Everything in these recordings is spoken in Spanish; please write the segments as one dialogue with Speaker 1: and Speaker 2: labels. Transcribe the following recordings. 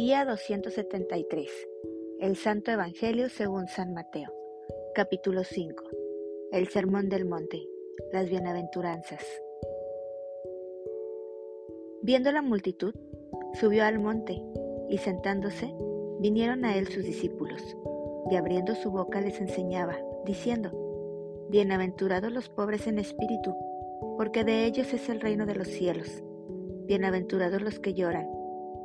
Speaker 1: Día 273. El Santo Evangelio según San Mateo. Capítulo 5. El Sermón del Monte. Las Bienaventuranzas. Viendo la multitud, subió al monte, y sentándose, vinieron a él sus discípulos, y abriendo su boca les enseñaba, diciendo, Bienaventurados los pobres en espíritu, porque de ellos es el reino de los cielos. Bienaventurados los que lloran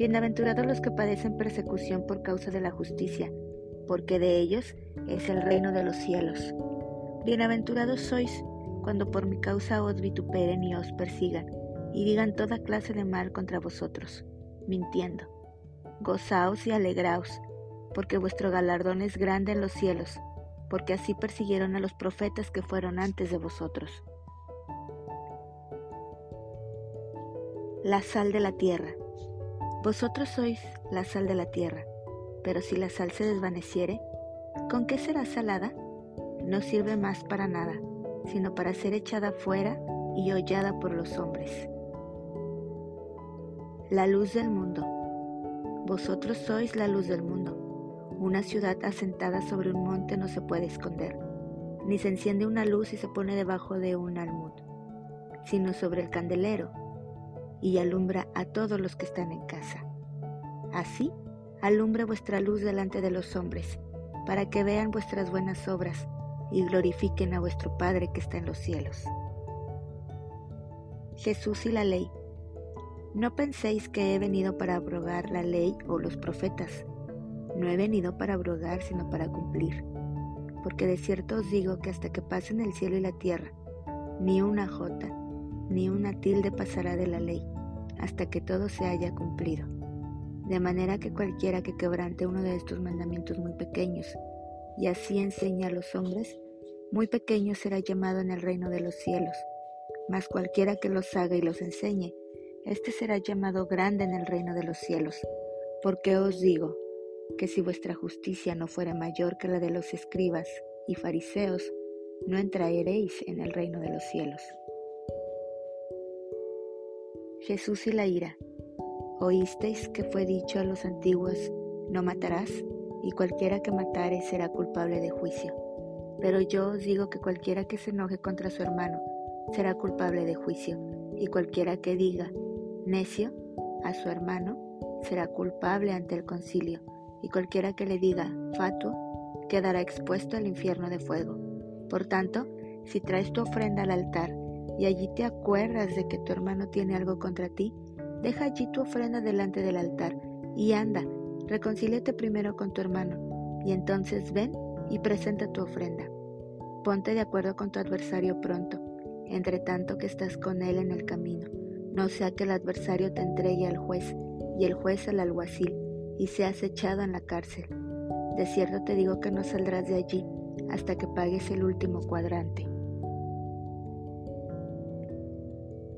Speaker 1: Bienaventurados los que padecen persecución por causa de la justicia, porque de ellos es el reino de los cielos. Bienaventurados sois cuando por mi causa os vituperen y os persigan, y digan toda clase de mal contra vosotros, mintiendo. Gozaos y alegraos, porque vuestro galardón es grande en los cielos, porque así persiguieron a los profetas que fueron antes de vosotros. La sal de la tierra. Vosotros sois la sal de la tierra, pero si la sal se desvaneciere, ¿con qué será salada? No sirve más para nada, sino para ser echada fuera y hollada por los hombres. La luz del mundo. Vosotros sois la luz del mundo. Una ciudad asentada sobre un monte no se puede esconder, ni se enciende una luz y se pone debajo de un almud, sino sobre el candelero y alumbra a todos los que están en casa. Así, alumbre vuestra luz delante de los hombres, para que vean vuestras buenas obras y glorifiquen a vuestro Padre que está en los cielos. Jesús y la ley. No penséis que he venido para abrogar la ley o los profetas. No he venido para abrogar, sino para cumplir. Porque de cierto os digo que hasta que pasen el cielo y la tierra, ni una jota, ni una tilde pasará de la ley, hasta que todo se haya cumplido. De manera que cualquiera que quebrante uno de estos mandamientos muy pequeños, y así enseña a los hombres, muy pequeño será llamado en el reino de los cielos. Mas cualquiera que los haga y los enseñe, éste será llamado grande en el reino de los cielos. Porque os digo que si vuestra justicia no fuera mayor que la de los escribas y fariseos, no entraréis en el reino de los cielos. Jesús y la ira. Oísteis que fue dicho a los antiguos, no matarás, y cualquiera que matare será culpable de juicio. Pero yo os digo que cualquiera que se enoje contra su hermano será culpable de juicio, y cualquiera que diga, necio, a su hermano, será culpable ante el concilio, y cualquiera que le diga, fatuo, quedará expuesto al infierno de fuego. Por tanto, si traes tu ofrenda al altar y allí te acuerdas de que tu hermano tiene algo contra ti, deja allí tu ofrenda delante del altar y anda, reconcíliate primero con tu hermano, y entonces ven y presenta tu ofrenda. Ponte de acuerdo con tu adversario pronto, entre tanto que estás con él en el camino, no sea que el adversario te entregue al juez y el juez al alguacil, y seas echado en la cárcel. De cierto te digo que no saldrás de allí hasta que pagues el último cuadrante.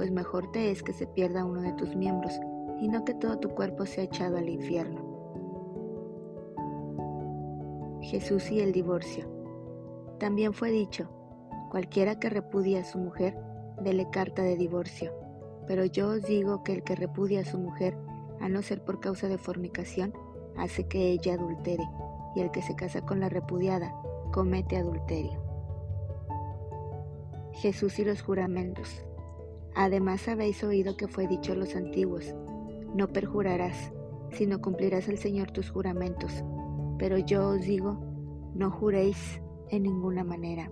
Speaker 1: pues mejor te es que se pierda uno de tus miembros y no que todo tu cuerpo sea echado al infierno. Jesús y el divorcio. También fue dicho, cualquiera que repudia a su mujer, dele carta de divorcio. Pero yo os digo que el que repudia a su mujer, a no ser por causa de fornicación, hace que ella adultere, y el que se casa con la repudiada, comete adulterio. Jesús y los juramentos. Además habéis oído que fue dicho a los antiguos, no perjurarás, sino cumplirás al Señor tus juramentos. Pero yo os digo, no juréis en ninguna manera,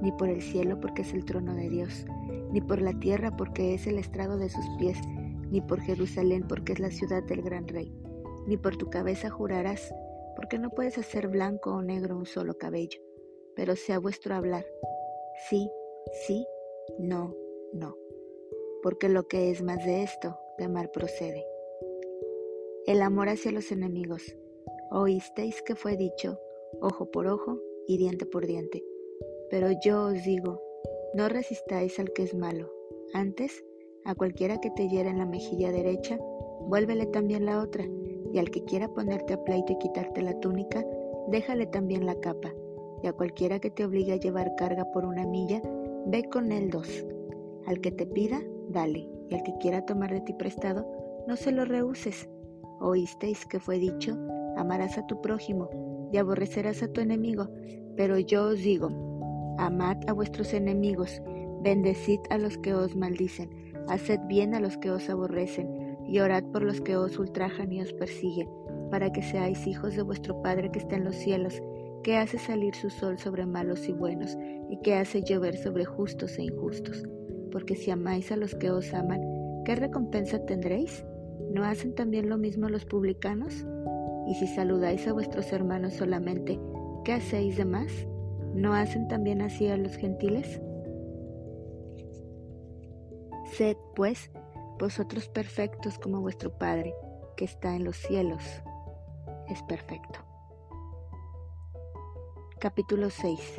Speaker 1: ni por el cielo porque es el trono de Dios, ni por la tierra porque es el estrado de sus pies, ni por Jerusalén porque es la ciudad del gran rey, ni por tu cabeza jurarás, porque no puedes hacer blanco o negro un solo cabello, pero sea vuestro hablar, sí, sí, no, no, porque lo que es más de esto, de amar procede. El amor hacia los enemigos. Oísteis que fue dicho, ojo por ojo y diente por diente. Pero yo os digo, no resistáis al que es malo. Antes, a cualquiera que te hiera en la mejilla derecha, vuélvele también la otra, y al que quiera ponerte a pleito y quitarte la túnica, déjale también la capa, y a cualquiera que te obligue a llevar carga por una milla, ve con él dos. Al que te pida, dale, y al que quiera tomar de ti prestado, no se lo rehuses. Oísteis que fue dicho, amarás a tu prójimo y aborrecerás a tu enemigo, pero yo os digo, amad a vuestros enemigos, bendecid a los que os maldicen, haced bien a los que os aborrecen, y orad por los que os ultrajan y os persiguen, para que seáis hijos de vuestro Padre que está en los cielos, que hace salir su sol sobre malos y buenos, y que hace llover sobre justos e injustos. Porque si amáis a los que os aman, ¿qué recompensa tendréis? ¿No hacen también lo mismo los publicanos? Y si saludáis a vuestros hermanos solamente, ¿qué hacéis de más? ¿No hacen también así a los gentiles? Sed, pues, vosotros perfectos como vuestro Padre, que está en los cielos, es perfecto. Capítulo 6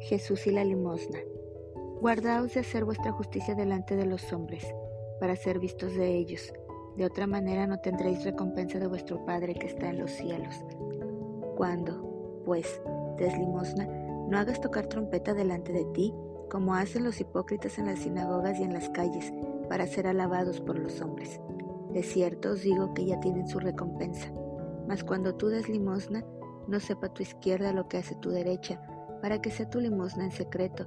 Speaker 1: Jesús y la limosna. Guardaos de hacer vuestra justicia delante de los hombres, para ser vistos de ellos de otra manera no tendréis recompensa de vuestro Padre que está en los cielos. Cuando, pues, des limosna, no hagas tocar trompeta delante de ti, como hacen los hipócritas en las sinagogas y en las calles, para ser alabados por los hombres. De cierto os digo que ya tienen su recompensa. Mas cuando tú des limosna, no sepa tu izquierda lo que hace tu derecha, para que sea tu limosna en secreto,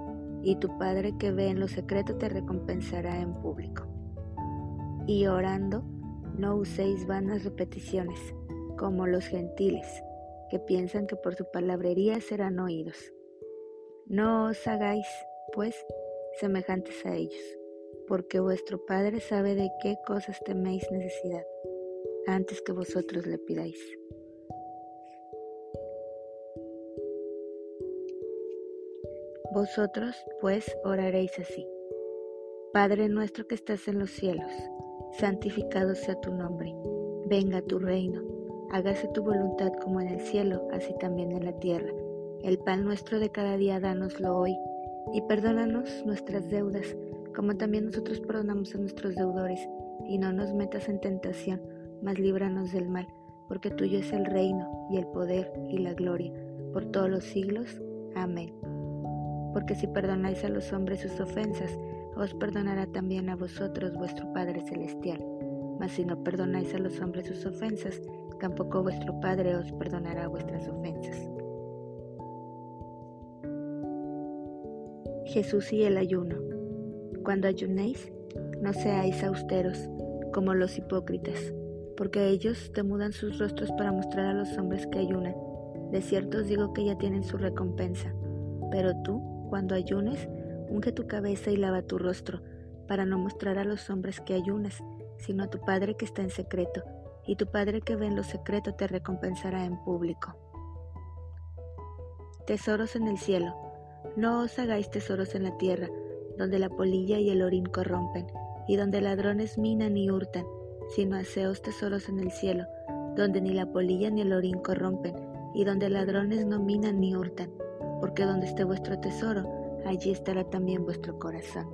Speaker 1: y tu Padre que ve en lo secreto te recompensará en público. Y orando, no uséis vanas repeticiones como los gentiles, que piensan que por su palabrería serán oídos. No os hagáis, pues, semejantes a ellos, porque vuestro Padre sabe de qué cosas teméis necesidad, antes que vosotros le pidáis. Vosotros, pues, oraréis así. Padre nuestro que estás en los cielos, santificado sea tu nombre, venga tu reino hágase tu voluntad como en el cielo, así también en la tierra. El pan nuestro de cada día dánoslo hoy, y perdónanos nuestras deudas, como también nosotros perdonamos a nuestros deudores, y no nos metas en tentación, mas líbranos del mal, porque tuyo es el reino, y el poder, y la gloria, por todos los siglos. Amén. Porque si perdonáis a los hombres sus ofensas, os perdonará también a vosotros vuestro Padre Celestial. Mas si no perdonáis a los hombres sus ofensas, tampoco vuestro Padre os perdonará vuestras ofensas. Jesús y el ayuno. Cuando ayunéis, no seáis austeros como los hipócritas, porque ellos mudan sus rostros para mostrar a los hombres que ayunan. De cierto os digo que ya tienen su recompensa. Pero tú, cuando ayunes, unge tu cabeza y lava tu rostro, para no mostrar a los hombres que ayunas, sino a tu Padre que está en secreto y tu Padre que ve en lo secreto te recompensará en público. Tesoros en el cielo. No os hagáis tesoros en la tierra, donde la polilla y el orín corrompen, y donde ladrones minan y hurtan, sino haceos tesoros en el cielo, donde ni la polilla ni el orín corrompen, y donde ladrones no minan ni hurtan, porque donde esté vuestro tesoro, allí estará también vuestro corazón.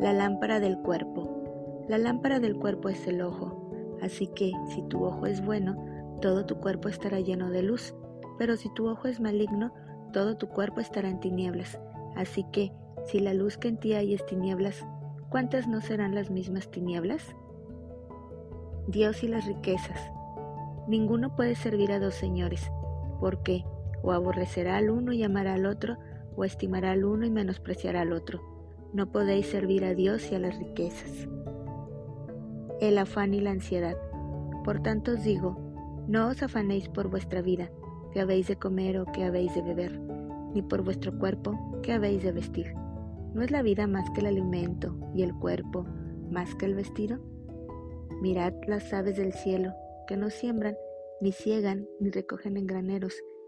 Speaker 1: La lámpara del cuerpo. La lámpara del cuerpo es el ojo. Así que si tu ojo es bueno, todo tu cuerpo estará lleno de luz, Pero si tu ojo es maligno, todo tu cuerpo estará en tinieblas. Así que, si la luz que en ti hay es tinieblas, ¿cuántas no serán las mismas tinieblas? Dios y las riquezas. Ninguno puede servir a dos señores, porque o aborrecerá al uno y amará al otro, o estimará al uno y menospreciará al otro. No podéis servir a Dios y a las riquezas. El afán y la ansiedad. Por tanto os digo, no os afanéis por vuestra vida, que habéis de comer o que habéis de beber, ni por vuestro cuerpo, que habéis de vestir. ¿No es la vida más que el alimento y el cuerpo más que el vestido? Mirad las aves del cielo, que no siembran, ni ciegan, ni recogen en graneros,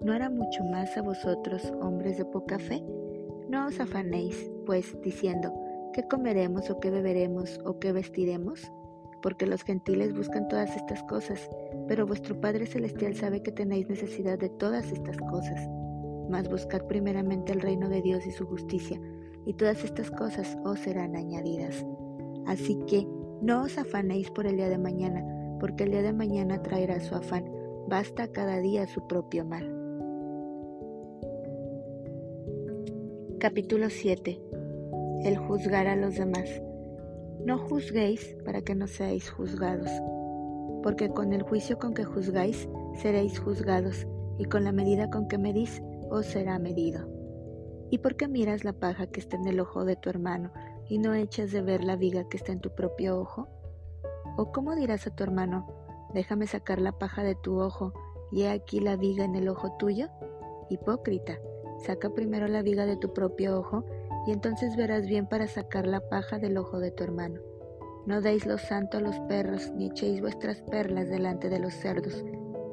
Speaker 1: ¿No hará mucho más a vosotros, hombres de poca fe? No os afanéis, pues, diciendo, ¿qué comeremos o qué beberemos o qué vestiremos? Porque los gentiles buscan todas estas cosas, pero vuestro Padre Celestial sabe que tenéis necesidad de todas estas cosas. Mas buscad primeramente el reino de Dios y su justicia, y todas estas cosas os serán añadidas. Así que no os afanéis por el día de mañana, porque el día de mañana traerá su afán. Basta cada día su propio mal. Capítulo 7. El juzgar a los demás. No juzguéis para que no seáis juzgados, porque con el juicio con que juzgáis seréis juzgados, y con la medida con que medís os será medido. ¿Y por qué miras la paja que está en el ojo de tu hermano y no echas de ver la viga que está en tu propio ojo? ¿O cómo dirás a tu hermano, déjame sacar la paja de tu ojo y he aquí la viga en el ojo tuyo? Hipócrita Saca primero la viga de tu propio ojo y entonces verás bien para sacar la paja del ojo de tu hermano. No deis lo santo a los perros, ni echéis vuestras perlas delante de los cerdos,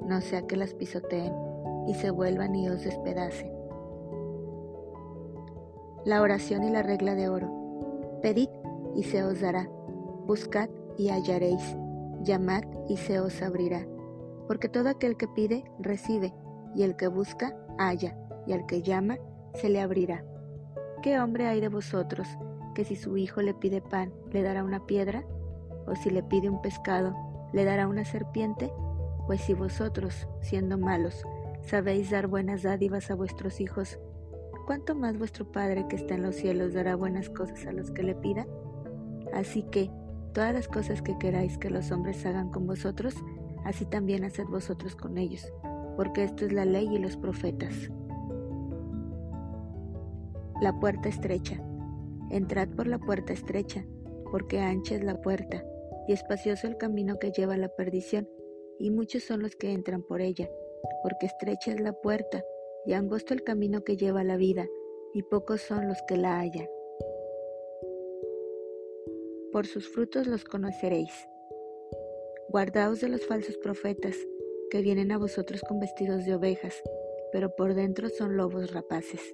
Speaker 1: no sea que las pisoteen y se vuelvan y os despedacen. La oración y la regla de oro. Pedid y se os dará, buscad y hallaréis, llamad y se os abrirá, porque todo aquel que pide, recibe, y el que busca, halla y al que llama se le abrirá. ¿Qué hombre hay de vosotros que si su hijo le pide pan le dará una piedra? ¿O si le pide un pescado le dará una serpiente? Pues si vosotros, siendo malos, sabéis dar buenas dádivas a vuestros hijos, ¿cuánto más vuestro Padre que está en los cielos dará buenas cosas a los que le pidan? Así que, todas las cosas que queráis que los hombres hagan con vosotros, así también haced vosotros con ellos, porque esto es la ley y los profetas. La puerta estrecha. Entrad por la puerta estrecha, porque ancha es la puerta, y espacioso el camino que lleva a la perdición, y muchos son los que entran por ella, porque estrecha es la puerta, y angosto el camino que lleva a la vida, y pocos son los que la hallan. Por sus frutos los conoceréis. Guardaos de los falsos profetas, que vienen a vosotros con vestidos de ovejas, pero por dentro son lobos rapaces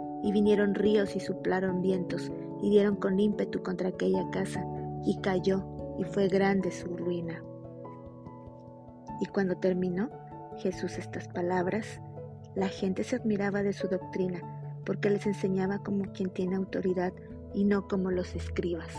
Speaker 1: y vinieron ríos y soplaron vientos, y dieron con ímpetu contra aquella casa, y cayó, y fue grande su ruina. Y cuando terminó Jesús estas palabras, la gente se admiraba de su doctrina, porque les enseñaba como quien tiene autoridad y no como los escribas.